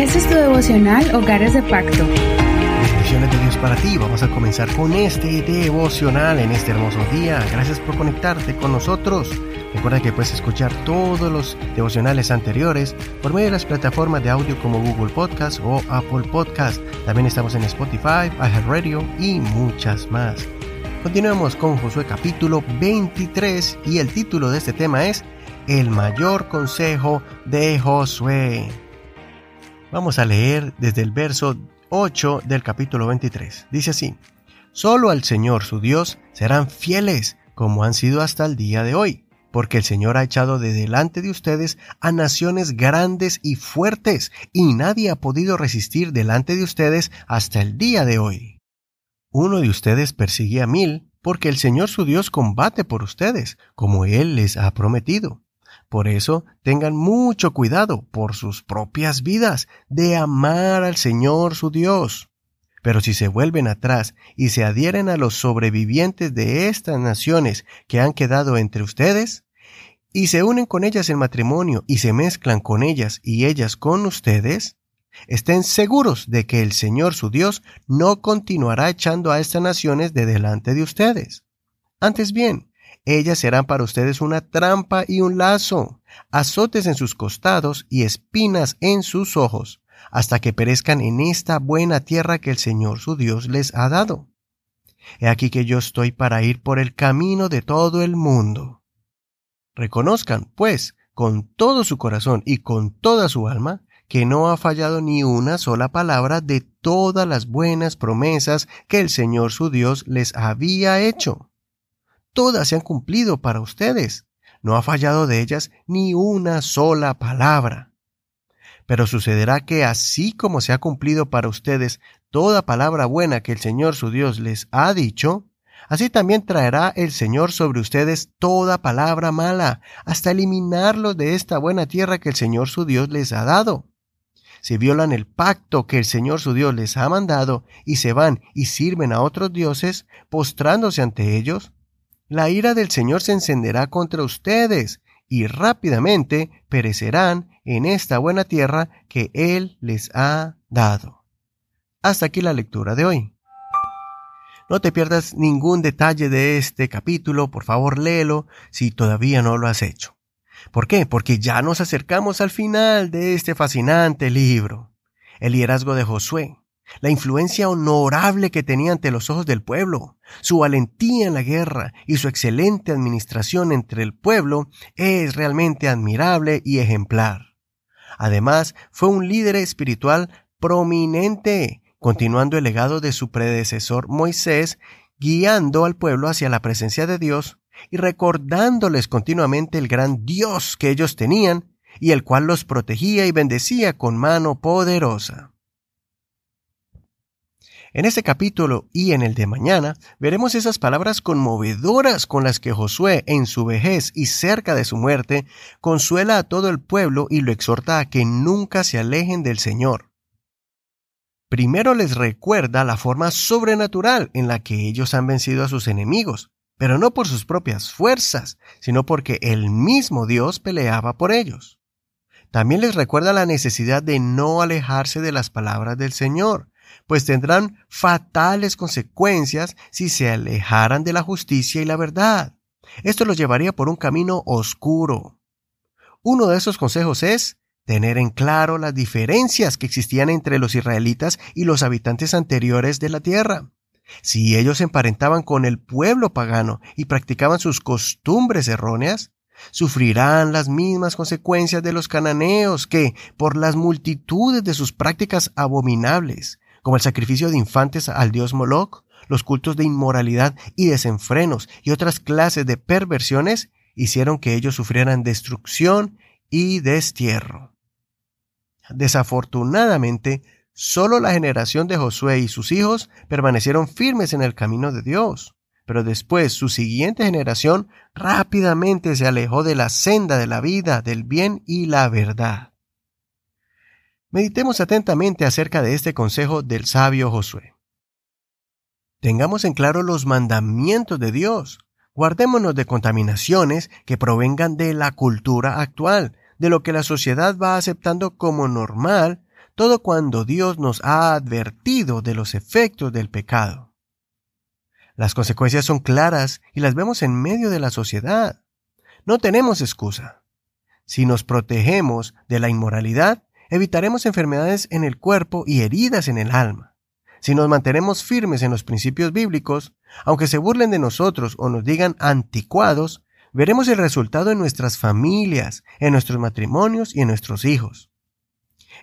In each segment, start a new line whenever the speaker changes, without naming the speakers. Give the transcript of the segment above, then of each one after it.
Este es tu devocional Hogares de Pacto.
Bendiciones de Dios para ti. Vamos a comenzar con este devocional en este hermoso día. Gracias por conectarte con nosotros. Recuerda que puedes escuchar todos los devocionales anteriores por medio de las plataformas de audio como Google Podcast o Apple Podcast. También estamos en Spotify, iHeartRadio y muchas más. Continuamos con Josué capítulo 23 y el título de este tema es El mayor consejo de Josué. Vamos a leer desde el verso 8 del capítulo 23. Dice así, Solo al Señor su Dios serán fieles como han sido hasta el día de hoy, porque el Señor ha echado de delante de ustedes a naciones grandes y fuertes, y nadie ha podido resistir delante de ustedes hasta el día de hoy. Uno de ustedes persigue a mil, porque el Señor su Dios combate por ustedes, como Él les ha prometido. Por eso tengan mucho cuidado por sus propias vidas de amar al Señor su Dios. Pero si se vuelven atrás y se adhieren a los sobrevivientes de estas naciones que han quedado entre ustedes, y se unen con ellas en matrimonio y se mezclan con ellas y ellas con ustedes, Estén seguros de que el Señor su Dios no continuará echando a estas naciones de delante de ustedes. Antes bien, ellas serán para ustedes una trampa y un lazo, azotes en sus costados y espinas en sus ojos, hasta que perezcan en esta buena tierra que el Señor su Dios les ha dado. He aquí que yo estoy para ir por el camino de todo el mundo. Reconozcan, pues, con todo su corazón y con toda su alma, que no ha fallado ni una sola palabra de todas las buenas promesas que el Señor su Dios les había hecho. Todas se han cumplido para ustedes. No ha fallado de ellas ni una sola palabra. Pero sucederá que así como se ha cumplido para ustedes toda palabra buena que el Señor su Dios les ha dicho, así también traerá el Señor sobre ustedes toda palabra mala, hasta eliminarlos de esta buena tierra que el Señor su Dios les ha dado si violan el pacto que el Señor su Dios les ha mandado y se van y sirven a otros dioses, postrándose ante ellos, la ira del Señor se encenderá contra ustedes y rápidamente perecerán en esta buena tierra que Él les ha dado. Hasta aquí la lectura de hoy. No te pierdas ningún detalle de este capítulo, por favor léelo si todavía no lo has hecho. ¿Por qué? Porque ya nos acercamos al final de este fascinante libro. El liderazgo de Josué, la influencia honorable que tenía ante los ojos del pueblo, su valentía en la guerra y su excelente administración entre el pueblo es realmente admirable y ejemplar. Además, fue un líder espiritual prominente, continuando el legado de su predecesor Moisés, guiando al pueblo hacia la presencia de Dios y recordándoles continuamente el gran Dios que ellos tenían y el cual los protegía y bendecía con mano poderosa. En este capítulo y en el de mañana veremos esas palabras conmovedoras con las que Josué en su vejez y cerca de su muerte consuela a todo el pueblo y lo exhorta a que nunca se alejen del Señor. Primero les recuerda la forma sobrenatural en la que ellos han vencido a sus enemigos, pero no por sus propias fuerzas, sino porque el mismo Dios peleaba por ellos. También les recuerda la necesidad de no alejarse de las palabras del Señor, pues tendrán fatales consecuencias si se alejaran de la justicia y la verdad. Esto los llevaría por un camino oscuro. Uno de esos consejos es tener en claro las diferencias que existían entre los israelitas y los habitantes anteriores de la tierra. Si ellos emparentaban con el pueblo pagano y practicaban sus costumbres erróneas, sufrirán las mismas consecuencias de los cananeos que, por las multitudes de sus prácticas abominables, como el sacrificio de infantes al dios Moloch, los cultos de inmoralidad y desenfrenos y otras clases de perversiones, hicieron que ellos sufrieran destrucción y destierro. Desafortunadamente, Solo la generación de Josué y sus hijos permanecieron firmes en el camino de Dios. Pero después su siguiente generación rápidamente se alejó de la senda de la vida, del bien y la verdad. Meditemos atentamente acerca de este consejo del sabio Josué. Tengamos en claro los mandamientos de Dios. Guardémonos de contaminaciones que provengan de la cultura actual, de lo que la sociedad va aceptando como normal todo cuando Dios nos ha advertido de los efectos del pecado. Las consecuencias son claras y las vemos en medio de la sociedad. No tenemos excusa. Si nos protegemos de la inmoralidad, evitaremos enfermedades en el cuerpo y heridas en el alma. Si nos mantenemos firmes en los principios bíblicos, aunque se burlen de nosotros o nos digan anticuados, veremos el resultado en nuestras familias, en nuestros matrimonios y en nuestros hijos.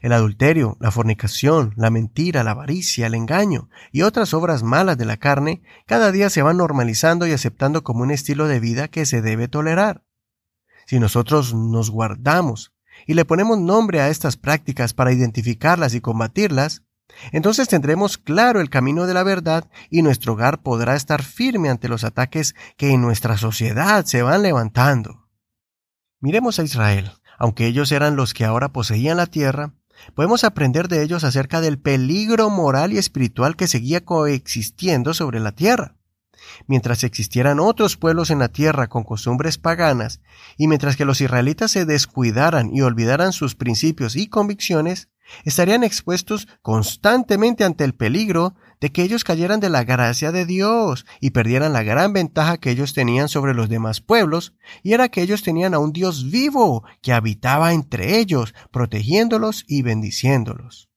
El adulterio, la fornicación, la mentira, la avaricia, el engaño y otras obras malas de la carne cada día se van normalizando y aceptando como un estilo de vida que se debe tolerar. Si nosotros nos guardamos y le ponemos nombre a estas prácticas para identificarlas y combatirlas, entonces tendremos claro el camino de la verdad y nuestro hogar podrá estar firme ante los ataques que en nuestra sociedad se van levantando. Miremos a Israel. Aunque ellos eran los que ahora poseían la tierra, podemos aprender de ellos acerca del peligro moral y espiritual que seguía coexistiendo sobre la tierra. Mientras existieran otros pueblos en la tierra con costumbres paganas, y mientras que los israelitas se descuidaran y olvidaran sus principios y convicciones, estarían expuestos constantemente ante el peligro de que ellos cayeran de la gracia de Dios y perdieran la gran ventaja que ellos tenían sobre los demás pueblos, y era que ellos tenían a un Dios vivo que habitaba entre ellos, protegiéndolos y bendiciéndolos.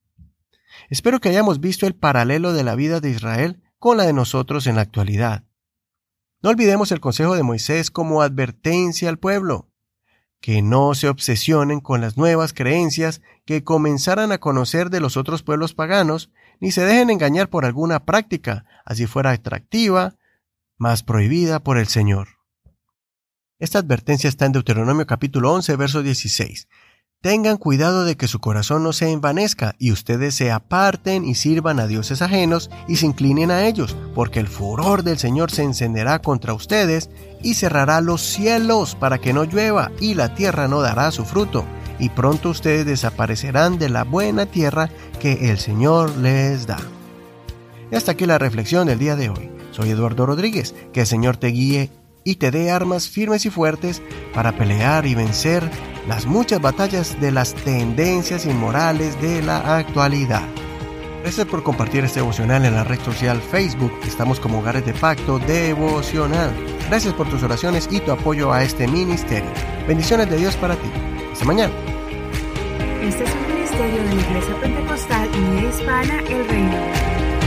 Espero que hayamos visto el paralelo de la vida de Israel con la de nosotros en la actualidad. No olvidemos el consejo de Moisés como advertencia al pueblo que no se obsesionen con las nuevas creencias que comenzaran a conocer de los otros pueblos paganos, ni se dejen engañar por alguna práctica, así fuera atractiva, más prohibida por el Señor. Esta advertencia está en Deuteronomio capítulo 11, verso 16. Tengan cuidado de que su corazón no se envanezca y ustedes se aparten y sirvan a dioses ajenos y se inclinen a ellos, porque el furor del Señor se encenderá contra ustedes y cerrará los cielos para que no llueva y la tierra no dará su fruto, y pronto ustedes desaparecerán de la buena tierra que el Señor les da. Hasta aquí la reflexión del día de hoy. Soy Eduardo Rodríguez, que el Señor te guíe y te dé armas firmes y fuertes para pelear y vencer las muchas batallas de las tendencias inmorales de la actualidad. Gracias por compartir este devocional en la red social Facebook. Estamos como Hogares de Pacto Devocional. Gracias por tus oraciones y tu apoyo a este ministerio. Bendiciones de Dios para ti. Hasta mañana.
Este es un ministerio de la Iglesia Pentecostal Unida Hispana El Reino.